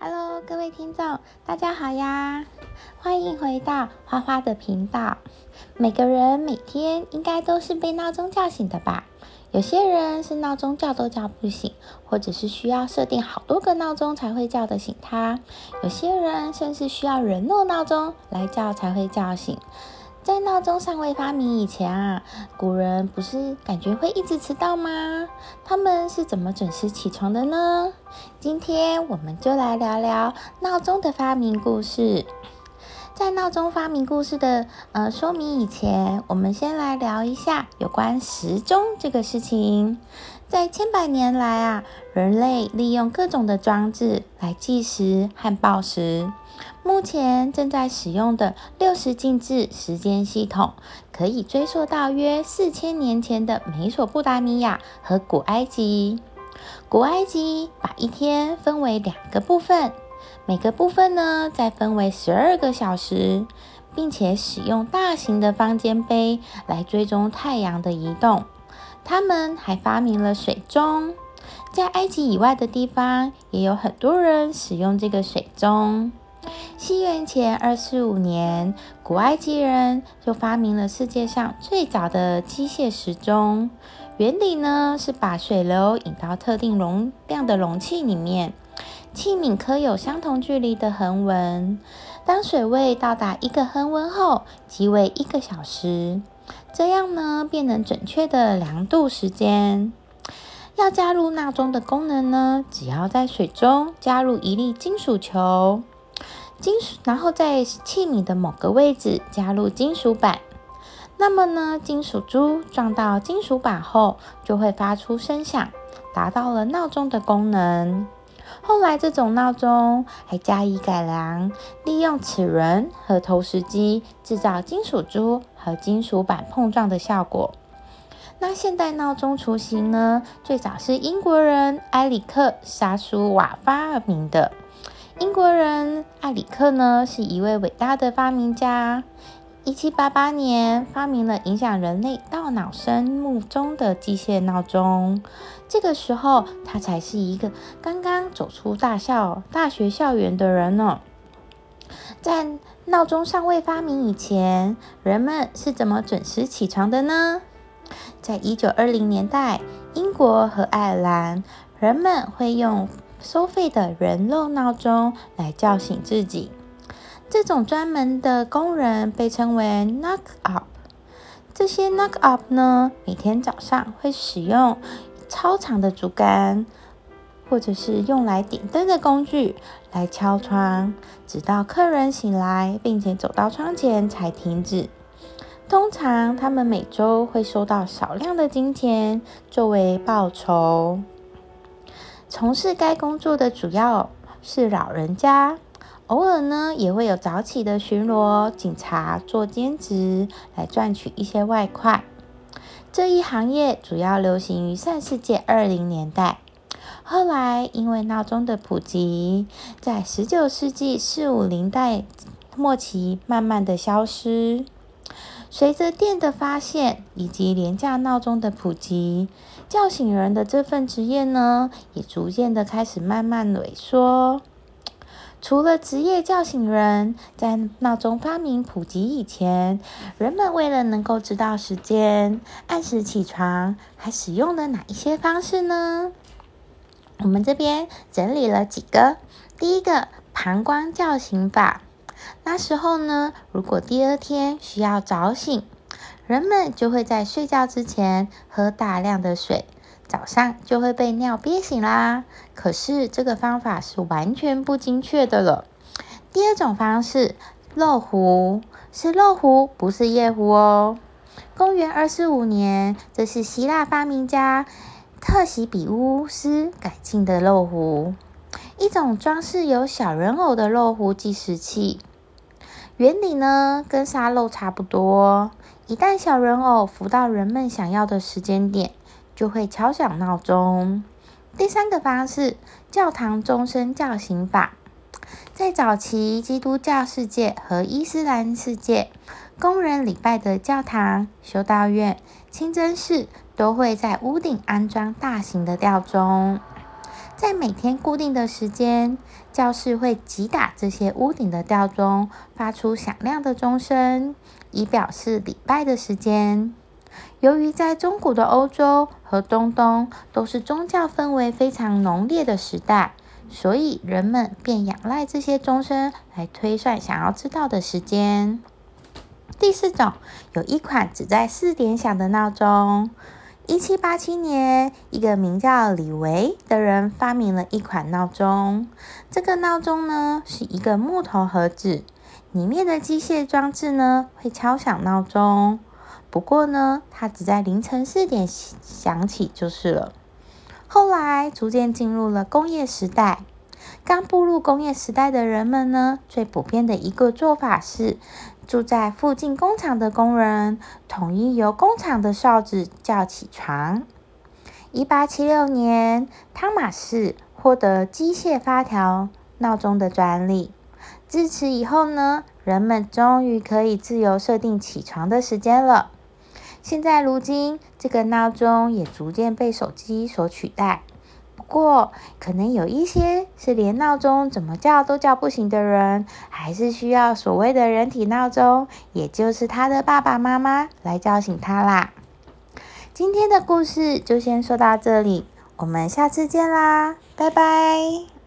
Hello，各位听众，大家好呀！欢迎回到花花的频道。每个人每天应该都是被闹钟叫醒的吧？有些人是闹钟叫都叫不醒，或者是需要设定好多个闹钟才会叫得醒他。有些人甚至需要人弄闹钟来叫才会叫醒。在闹钟尚未发明以前啊，古人不是感觉会一直迟到吗？他们是怎么准时起床的呢？今天我们就来聊聊闹钟的发明故事。在闹钟发明故事的呃说明以前，我们先来聊一下有关时钟这个事情。在千百年来啊，人类利用各种的装置来计时和报时。目前正在使用的六十进制时间系统，可以追溯到约四千年前的美索不达米亚和古埃及。古埃及把一天分为两个部分，每个部分呢再分为十二个小时，并且使用大型的方尖碑来追踪太阳的移动。他们还发明了水钟，在埃及以外的地方也有很多人使用这个水钟。西元前二四五年，古埃及人就发明了世界上最早的机械时钟。原理呢是把水流引到特定容量的容器里面，器皿刻有相同距离的横纹。当水位到达一个横纹后，即为一个小时。这样呢，便能准确的量度时间。要加入闹钟的功能呢，只要在水中加入一粒金属球。金属，然后在器皿的某个位置加入金属板，那么呢，金属珠撞到金属板后就会发出声响，达到了闹钟的功能。后来，这种闹钟还加以改良，利用齿轮和投石机制造金属珠和金属板碰撞的效果。那现代闹钟雏形呢，最早是英国人埃里克·沙舒瓦发明的。英国人艾里克呢，是一位伟大的发明家。一七八八年，发明了影响人类大脑生物钟的机械闹钟。这个时候，他才是一个刚刚走出大校大学校园的人呢。在闹钟尚未发明以前，人们是怎么准时起床的呢？在一九二零年代，英国和爱尔兰人们会用。收费的人肉闹钟来叫醒自己，这种专门的工人被称为 knock up。这些 knock up 呢，每天早上会使用超长的竹竿，或者是用来点灯的工具来敲窗，直到客人醒来并且走到窗前才停止。通常，他们每周会收到少量的金钱作为报酬。从事该工作的主要是老人家，偶尔呢也会有早起的巡逻警察做兼职来赚取一些外快。这一行业主要流行于上世纪二零年代，后来因为闹钟的普及，在十九世纪四五零代末期慢慢的消失。随着电的发现以及廉价闹钟的普及，叫醒人的这份职业呢，也逐渐的开始慢慢萎缩。除了职业叫醒人，在闹钟发明普及以前，人们为了能够知道时间、按时起床，还使用了哪一些方式呢？我们这边整理了几个。第一个，膀胱叫醒法。那时候呢，如果第二天需要早醒，人们就会在睡觉之前喝大量的水，早上就会被尿憋醒啦。可是这个方法是完全不精确的了。第二种方式，漏壶，是漏壶，不是夜壶哦。公元二四五年，这是希腊发明家特西比乌斯改进的漏壶，一种装饰有小人偶的漏壶计时器。原理呢，跟沙漏差不多。一旦小人偶浮到人们想要的时间点，就会敲响闹钟。第三个方式，教堂钟声叫醒法。在早期基督教世界和伊斯兰世界，工人礼拜的教堂、修道院、清真寺都会在屋顶安装大型的吊钟。在每天固定的时间，教室会击打这些屋顶的吊钟，发出响亮的钟声，以表示礼拜的时间。由于在中古的欧洲和东东都是宗教氛围非常浓烈的时代，所以人们便仰赖这些钟声来推算想要知道的时间。第四种，有一款只在四点响的闹钟。一七八七年，一个名叫李维的人发明了一款闹钟。这个闹钟呢，是一个木头盒子，里面的机械装置呢会敲响闹钟。不过呢，它只在凌晨四点响起就是了。后来逐渐进入了工业时代。刚步入工业时代的人们呢，最普遍的一个做法是。住在附近工厂的工人统一由工厂的哨子叫起床。一八七六年，汤马士获得机械发条闹钟的专利。自此以后呢，人们终于可以自由设定起床的时间了。现在如今，这个闹钟也逐渐被手机所取代。过可能有一些是连闹钟怎么叫都叫不醒的人，还是需要所谓的人体闹钟，也就是他的爸爸妈妈来叫醒他啦。今天的故事就先说到这里，我们下次见啦，拜拜。